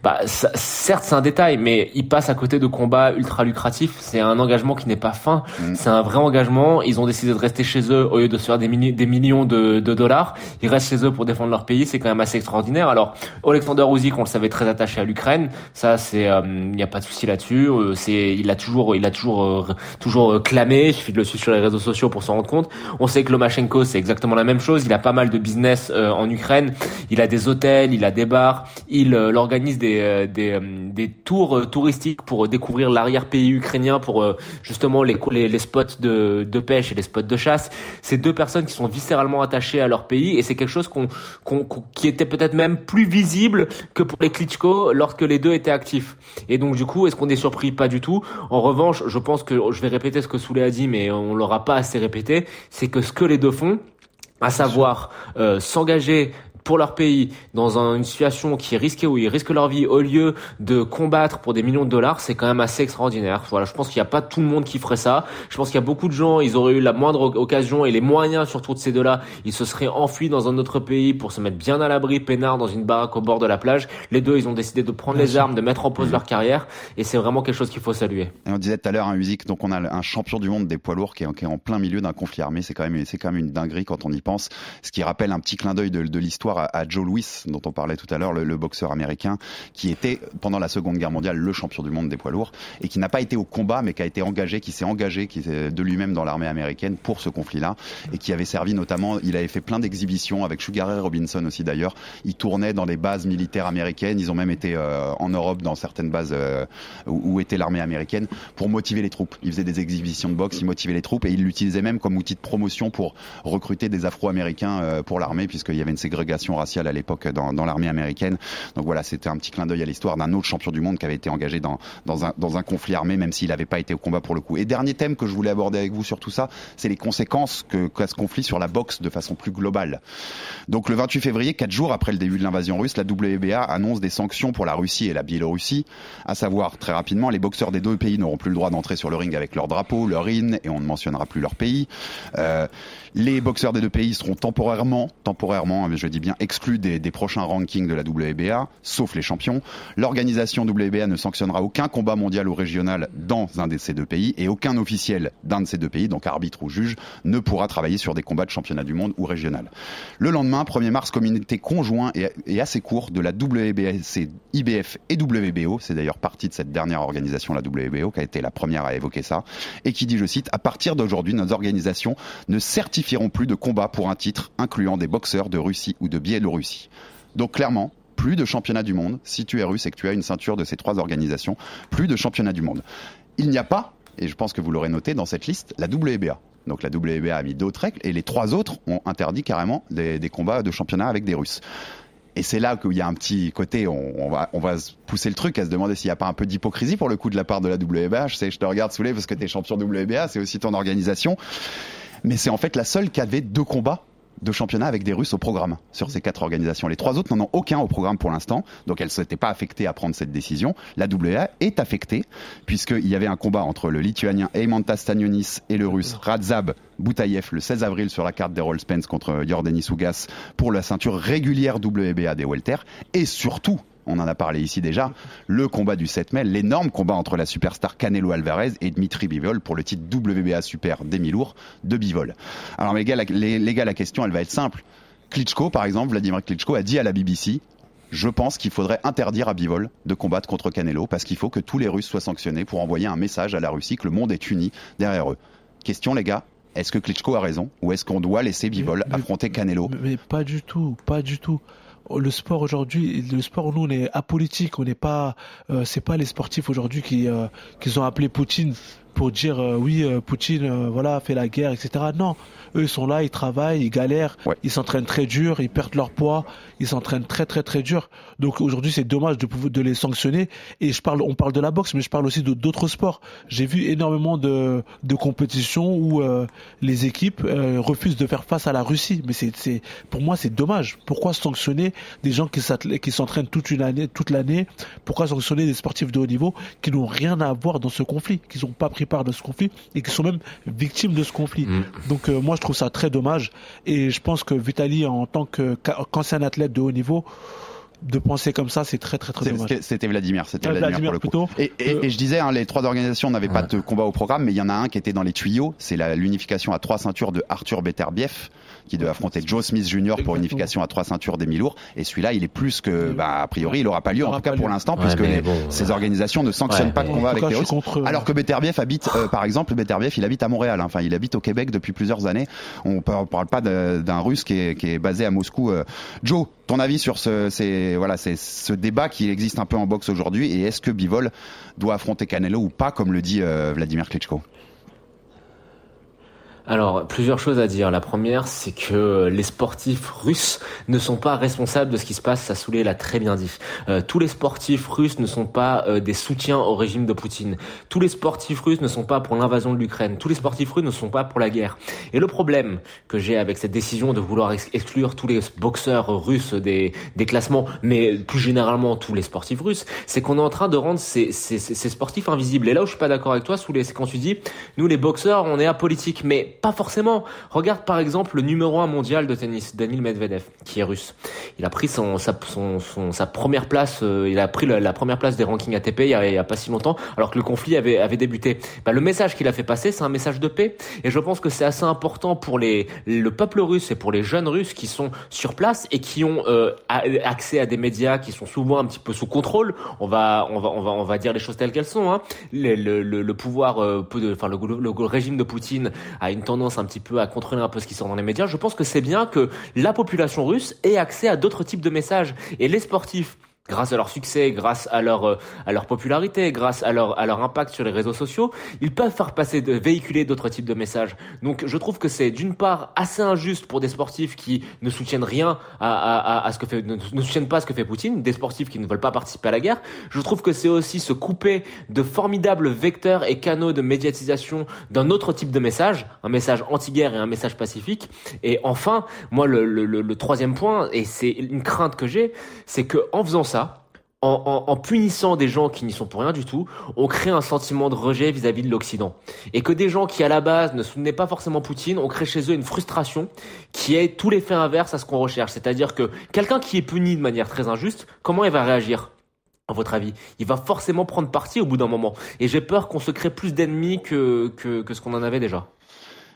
bah certes c'est un détail, mais ils passent à côté de combats ultra lucratifs. C'est un engagement qui n'est pas fin. Mm. C'est un vrai engagement. Ils ont décidé de rester chez eux au lieu de se faire des, des millions de, de, dollars, ils restent chez eux pour défendre leur pays. C'est quand même assez extraordinaire. Alors, Alexander Usyk, on le savait très attaché à l'Ukraine. Ça, c'est, il euh, n'y a pas de souci là-dessus. Euh, c'est, il a toujours, il a toujours, euh, toujours clamé. Il suffit de le suivre sur les réseaux sociaux pour s'en rendre compte. On sait que Lomachenko, c'est exactement la même chose. Il a pas mal de business en Ukraine. Il a des hôtels, il a des bars. Il, organise des, des, des tours touristiques pour découvrir l'arrière-pays ukrainien, pour justement les, les, les spots de, de pêche et les spots de chasse c'est deux personnes qui sont viscéralement attachées à leur pays et c'est quelque chose qu'on, qui était peut-être même plus visible que pour les Klitschko lorsque les deux étaient actifs. Et donc du coup, est-ce qu'on est surpris? Pas du tout. En revanche, je pense que je vais répéter ce que Souley a dit, mais on l'aura pas assez répété, c'est que ce que les deux font, à savoir euh, s'engager pour leur pays dans une situation qui est risquée où ils risquent leur vie au lieu de combattre pour des millions de dollars, c'est quand même assez extraordinaire. Voilà, je pense qu'il n'y a pas tout le monde qui ferait ça. Je pense qu'il y a beaucoup de gens, ils auraient eu la moindre occasion et les moyens surtout de ces deux-là, ils se seraient enfuis dans un autre pays pour se mettre bien à l'abri, peinard dans une baraque au bord de la plage. Les deux, ils ont décidé de prendre les armes, de mettre en pause leur carrière et c'est vraiment quelque chose qu'il faut saluer. on disait tout à l'heure un musique, donc on a un champion du monde des poids lourds qui est, en plein milieu d'un conflit armé. C'est quand même, c'est quand même une dinguerie quand on y pense. Ce qui rappelle un petit clin d'œil de, de l'histoire à, Joe Louis, dont on parlait tout à l'heure, le, boxeur américain, qui était pendant la Seconde Guerre mondiale le champion du monde des poids lourds et qui n'a pas été au combat, mais qui a été engagé, qui s'est engagé, de lui-même dans l'armée américaine pour ce conflit-là et qui avait servi notamment, il avait fait plein d'exhibitions avec Sugar Ray Robinson aussi d'ailleurs. Il tournait dans des bases militaires américaines. Ils ont même été euh, en Europe dans certaines bases euh, où, était l'armée américaine pour motiver les troupes. Il faisait des exhibitions de boxe, il motivait les troupes et il l'utilisait même comme outil de promotion pour recruter des Afro-Américains euh, pour l'armée puisqu'il y avait une ségrégation raciale à l'époque dans, l'armée américaine. Donc voilà, c'était un petit clin d'œil à l'histoire d'un autre champion du monde qui avait été engagé dans, dans, un, conflit armé, même s'il n'avait pas été au combat pour le coup. Et dernier thème que je voulais aborder avec vous sur tout ça, c'est les conséquences que qu'a ce conflit sur la boxe de façon plus globale. Donc le 28 février, quatre jours après le début de l'invasion russe, la WBA annonce des sanctions pour la Russie et la Biélorussie, à savoir très rapidement, les boxeurs des deux pays n'auront plus le droit d'entrer sur le ring avec leur drapeau, leur hymne, et on ne mentionnera plus leur pays. Euh, les boxeurs des deux pays seront temporairement, temporairement, je dis bien devient exclu des, prochains rankings de la WBA, sauf les champions. L'organisation WBA ne sanctionnera aucun combat mondial ou régional dans un de ces deux pays et aucun officiel d'un de ces deux pays, donc arbitre ou juge, ne pourra travailler sur des combats de championnat du monde ou régional. Le lendemain, 1er mars, communauté conjoint et, assez court de la WBC, IBF et WBO, c'est d'ailleurs partie de cette dernière organisation, la WBO, qui a été la première à évoquer ça, et qui dit, je cite, à partir d'aujourd'hui, nos organisations ne certifieront plus de combats pour un titre incluant des boxeurs de Russie ou de Biélorussie. Donc clairement, plus de championnat du monde. Si tu es russe et que tu as une ceinture de ces trois organisations, plus de championnat du monde. Il n'y a pas, et je pense que vous l'aurez noté dans cette liste, la WBA. Donc la WBA a mis d'autres règles et les trois autres ont interdit carrément des, combats de championnat avec des Russes. Et c'est là qu'il y a un petit côté, on, va, on va pousser le truc à se demander s'il n'y a pas un peu d'hypocrisie pour le coup de la part de la WBA. Je sais, je te regarde saoulé parce que tu es champion WBA, c'est aussi ton organisation. Mais c'est en fait la seule qui avait deux combats de championnat avec des Russes au programme sur ces quatre organisations. Les trois autres n'en ont aucun au programme pour l'instant, donc elles ne s'étaient pas affectées à prendre cette décision. La WA est affectée, puisqu'il y avait un combat entre le Lituanien Eimantas Stanionis et le Russe Radzab Boutayev le 16 avril sur la carte des Roll Spence contre Jordanis Ougas pour la ceinture régulière WBA des Welter, et surtout on en a parlé ici déjà, le combat du 7 mai, l'énorme combat entre la superstar Canelo Alvarez et Dmitri Bivol pour le titre WBA Super demi-lourd de Bivol. Alors les gars, la, les, gars, la question elle va être simple. Klitschko par exemple, Vladimir Klitschko a dit à la BBC je pense qu'il faudrait interdire à Bivol de combattre contre Canelo parce qu'il faut que tous les Russes soient sanctionnés pour envoyer un message à la Russie que le monde est uni derrière eux. Question les gars, est-ce que Klitschko a raison ou est-ce qu'on doit laisser Bivol affronter Canelo mais, pas du tout, pas du tout le sport aujourd'hui, le sport nous on est apolitique, on n'est pas, euh, c'est pas les sportifs aujourd'hui qui euh, qui ont appelé Poutine pour dire euh, oui, euh, Poutine, euh, voilà, fait la guerre, etc. Non, eux ils sont là, ils travaillent, ils galèrent, ils s'entraînent très dur, ils perdent leur poids, ils s'entraînent très très très dur. Donc aujourd'hui c'est dommage de de les sanctionner. Et je parle, on parle de la boxe, mais je parle aussi d'autres sports. J'ai vu énormément de de compétitions où les équipes refusent de faire face à la Russie. Mais c'est pour moi c'est dommage. Pourquoi sanctionner des gens qui qui s'entraînent toute une année, toute l'année? Pourquoi sanctionner des sportifs de haut niveau qui n'ont rien à voir dans ce conflit, qui n'ont pas pris part de ce conflit et qui sont même victimes de ce conflit. Mm. Donc euh, moi je trouve ça très dommage et je pense que Vitali en tant qu'ancien athlète de haut niveau de penser comme ça, c'est très très très dommage. C'était Vladimir, c'était Vladimir, pour le coup. Et, et, je disais, hein, les trois organisations n'avaient pas de combat au programme, mais il y en a un qui était dans les tuyaux. C'est l'unification à trois ceintures de Arthur Beterbiev qui devait affronter Joe Smith Jr. pour unification à trois ceintures des mi-lourds. Et celui-là, il est plus que, bah, a priori, il n'aura pas lieu, en tout cas pour l'instant, puisque ces organisations ne sanctionnent pas de combat avec les Russes. Alors que Beterbiev habite, euh, par exemple, Beterbiev, il habite à Montréal. Hein. Enfin, il habite au Québec depuis plusieurs années. On ne parle pas d'un Russe qui est, qui est, basé à Moscou. Euh. Joe, ton avis sur ce, c'est, voilà, c'est ce débat qui existe un peu en boxe aujourd'hui et est-ce que Bivol doit affronter Canelo ou pas, comme le dit euh, Vladimir Klitschko? Alors, plusieurs choses à dire. La première, c'est que les sportifs russes ne sont pas responsables de ce qui se passe. Ça Soulé l'a très bien dit. Euh, tous les sportifs russes ne sont pas euh, des soutiens au régime de Poutine. Tous les sportifs russes ne sont pas pour l'invasion de l'Ukraine. Tous les sportifs russes ne sont pas pour la guerre. Et le problème que j'ai avec cette décision de vouloir exclure tous les boxeurs russes des, des classements, mais plus généralement tous les sportifs russes, c'est qu'on est en train de rendre ces, ces, ces, sportifs invisibles. Et là où je suis pas d'accord avec toi, Soulé, c'est quand tu dis, nous les boxeurs, on est apolitiques. Mais pas forcément. Regarde par exemple le numéro 1 mondial de tennis, Daniil Medvedev, qui est russe. Il a pris son, sa, son, sa première place, euh, il a pris la, première place des rankings ATP il y, a, il y a pas si longtemps, alors que le conflit avait, avait débuté. Bah, le message qu'il a fait passer, c'est un message de paix. Et je pense que c'est assez important pour les, le peuple russe et pour les jeunes russes qui sont sur place et qui ont euh, accès à des médias qui sont souvent un petit peu sous contrôle. On va, on va, on va, on va dire les choses telles qu'elles sont. Hein. Le, le, le, pouvoir, euh, enfin le, le, régime de Poutine a une tendance un petit peu à contrôler un peu ce qui sort dans les médias, je pense que c'est bien que la population russe ait accès à d'autres types de messages. Et les sportifs grâce à leur succès, grâce à leur euh, à leur popularité, grâce à leur à leur impact sur les réseaux sociaux, ils peuvent faire passer de véhiculer d'autres types de messages. Donc je trouve que c'est d'une part assez injuste pour des sportifs qui ne soutiennent rien à, à, à ce que fait ne, soutiennent pas ce que fait Poutine, des sportifs qui ne veulent pas participer à la guerre. Je trouve que c'est aussi se couper de formidables vecteurs et canaux de médiatisation d'un autre type de message, un message anti-guerre et un message pacifique. Et enfin, moi le, le, le troisième point et c'est une crainte que j'ai, c'est que en faisant ça en, punissant des gens qui n'y sont pour rien du tout, on crée un sentiment de rejet vis-à-vis de l'Occident. Et que des gens qui, à la base, ne soutenaient pas forcément Poutine, on crée chez eux une frustration qui est tout l'effet inverse à ce qu'on recherche. C'est-à-dire que quelqu'un qui est puni de manière très injuste, comment il va réagir? À votre avis Il va forcément prendre parti au bout d'un moment. Et j'ai peur qu'on se crée plus d'ennemis que, que, que ce qu'on en avait déjà.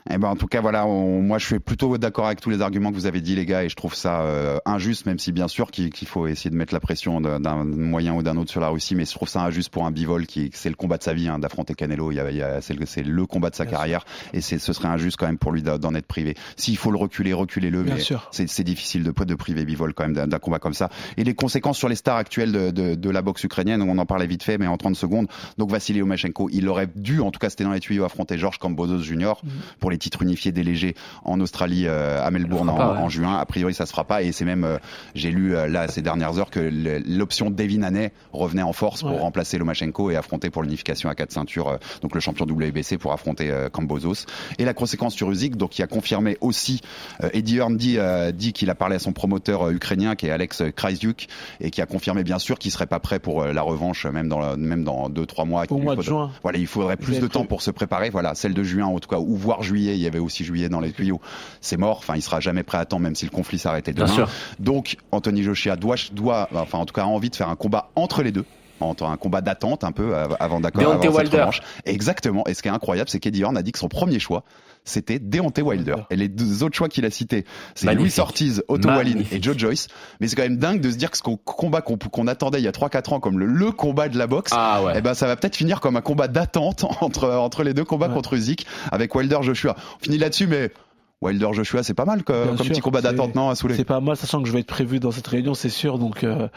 Eh ben, en tout cas, voilà, moi je suis plutôt d'accord avec tous les arguments que vous avez dit, les gars, et je trouve ça euh, injuste, même si bien sûr qu'il faut essayer de mettre la pression d'un moyen ou d'un autre sur la Russie, mais je trouve ça injuste pour un bivol qui c'est le combat de sa vie hein, d'affronter Canelo. Il y a, c'est le, combat de sa carrière, et c'est ce serait injuste quand même pour lui d'en être privé. S'il faut le reculer, reculez-le, mais c'est difficile de, de priver bivol quand même d'un combat comme ça. Et les conséquences sur les stars actuelles de, de, de, la boxe ukrainienne, on en parlait vite fait, mais en 30 secondes. Donc Vassili Lomachenko, il aurait dû, en tout cas c'était dans les tuyaux, affronter Georges Kambosos Jr. Mm. pour les titres unifiés des légers en Australie euh, à Melbourne en, juin. A priori, ça se fera pas. Et c'est même, euh, j'ai lu euh, là ces dernières heures que l'option Devin Haney revenait en force pour remplacer Lomachenko et affronter pour l'unification à quatre ceintures, donc le champion WBC pour affronter Cambozos. Et la conséquence sur Usyk, donc qui a confirmé aussi, Eddie Hearn dit, dit qu'il a parlé à son promoteur ukrainien qui est Alex Krajciuk et qui a confirmé bien sûr qu'il serait pas prêt pour la revanche même dans même dans deux trois mois. Au mois de juin. Voilà, il faudrait plus de temps pour se préparer. Voilà, celle de juin en tout cas ou voire juillet. Il y avait aussi juillet dans les tuyaux, c'est mort. Enfin, il sera jamais prêt à temps, même si le conflit s'arrêtait demain. Donc, Anthony Joshua doit, doit, enfin, en tout cas, a envie de faire un combat entre les deux un combat d'attente un peu avant d'accord cette Exactement. Et ce qui est incroyable, c'est qu'Eddie Horn a dit que son premier choix, c'était Deontay Wilder. Et les deux autres choix qu'il a cités, c'est Louis Ortiz, Otto Wallin et Joe Joyce. Mais c'est quand même dingue de se dire que ce combat qu'on attendait il y a 3-4 ans comme le, combat de la boxe, ah eh ben ça va peut-être finir comme un combat d'attente (laughs) entre, entre les deux combats contre Usyk avec Wilder Joshua. On finit là-dessus, mais Wilder Joshua, c'est pas mal comme, petit combat d'attente, non, à Soulé C'est pas mal, sachant que je vais être prévu dans cette réunion, c'est sûr. Donc, euh...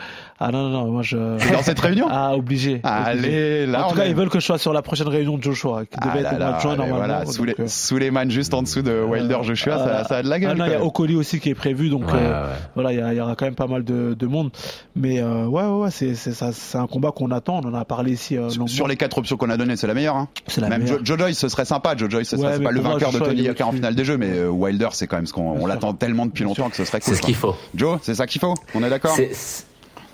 ah non, non, moi je. Dans cette réunion Ah, obligé. Allez, là. En tout cas, ils veulent que je sois sur la prochaine réunion de Joshua, qui devait ah être au mois de juin normalement. Voilà, les euh... juste en dessous de Wilder Joshua, ça, ça, a de la gueule. Ah non, il y a Okoli aussi qui est prévu, donc euh, voilà, il y, aura quand même pas mal de, de monde. Mais euh, ouais, ouais, ouais, c'est c'est un combat qu'on attend. On en a parlé ici. Euh, sur les quatre options qu'on a données, c'est la meilleure. Hein. C'est la Même Joe Joyce, ce serait sympa. Joe Joyce, ce serait pas le vainqueur de Tony Yoka en finale des jeux, mais Wilder, c'est quand même on, l'attend tellement depuis longtemps que ce serait cool. C'est ce qu'il faut. Joe, c'est ça qu'il faut On est d'accord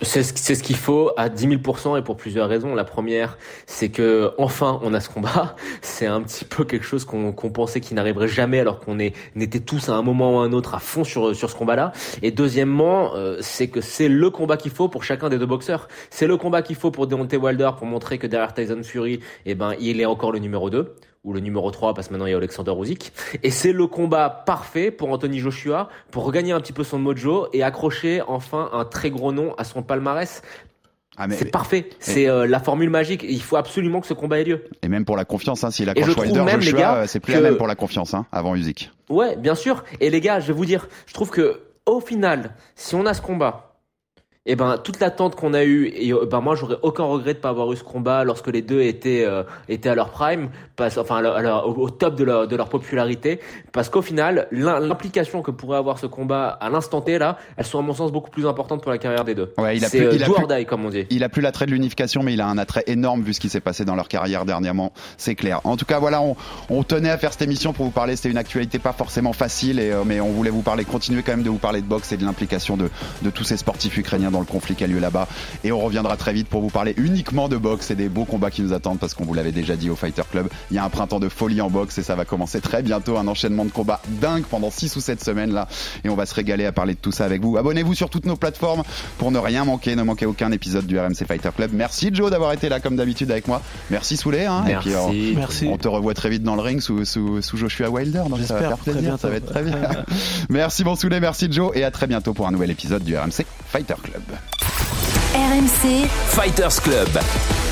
c'est ce qu'il faut à 10 000% et pour plusieurs raisons. La première, c'est que enfin on a ce combat. (laughs) C'est un petit peu quelque chose qu'on pensait qui n'arriverait jamais alors qu'on était tous à un moment ou à un autre à fond sur, sur ce combat-là. Et deuxièmement, euh, c'est que c'est le combat qu'il faut pour chacun des deux boxeurs. C'est le combat qu'il faut pour Deontay Wilder pour montrer que derrière Tyson Fury, eh ben, il est encore le numéro 2 ou le numéro 3 parce que maintenant il y a Alexander Usyk et c'est le combat parfait pour Anthony Joshua pour regagner un petit peu son mojo et accrocher enfin un très gros nom à son palmarès ah c'est parfait, c'est euh, la formule magique. Il faut absolument que ce combat ait lieu. Et même pour la confiance, hein, s'il accroche Wilder, Joshua, euh, c'est plus la même pour la confiance hein, avant Usyk. Ouais, bien sûr. Et les gars, je vais vous dire, je trouve que au final, si on a ce combat et eh ben toute l'attente qu'on a eue et euh, ben moi j'aurais aucun regret de pas avoir eu ce combat lorsque les deux étaient euh, étaient à leur prime parce, enfin au, top de leur de leur popularité. Parce qu'au final l'implication que pourrait avoir ce combat à l'instant T là elles sont à mon sens beaucoup plus importantes pour la carrière des deux. Ouais, il a c'est plus, il a comme on dit. il a plus l'attrait de l'unification mais il a un attrait énorme vu ce qui s'est passé dans leur carrière dernièrement c'est clair. En tout cas voilà on, on tenait à faire cette émission pour vous parler. C'était une actualité pas forcément facile et euh, mais on voulait vous parler continuer quand même de vous parler de boxe et de l'implication de de tous ces sportifs ukrainiens dans le conflit qui a lieu là-bas. Et on reviendra très vite pour vous parler uniquement de boxe et des beaux combats qui nous attendent parce qu'on vous l'avait déjà dit au Fighter Club. Il y a un printemps de folie en boxe et ça va commencer très bientôt. Un enchaînement de combats dingue pendant 6 ou 7 semaines là. Et on va se régaler à parler de tout ça avec vous. Abonnez-vous sur toutes nos plateformes pour ne rien manquer, ne manquer aucun épisode du RMC Fighter Club. Merci Joe d'avoir été là comme d'habitude avec moi. Merci Soulé. Hein. Merci. Et puis, Merci. on te revoit très vite dans le ring sous, sous, sous Joshua Wilder. Donc ça va faire plaisir. Ça va être très bien. (laughs) merci bon Soulé, merci Joe et à très bientôt pour un nouvel épisode du RMC Fighter Club. RMC Fighters Club.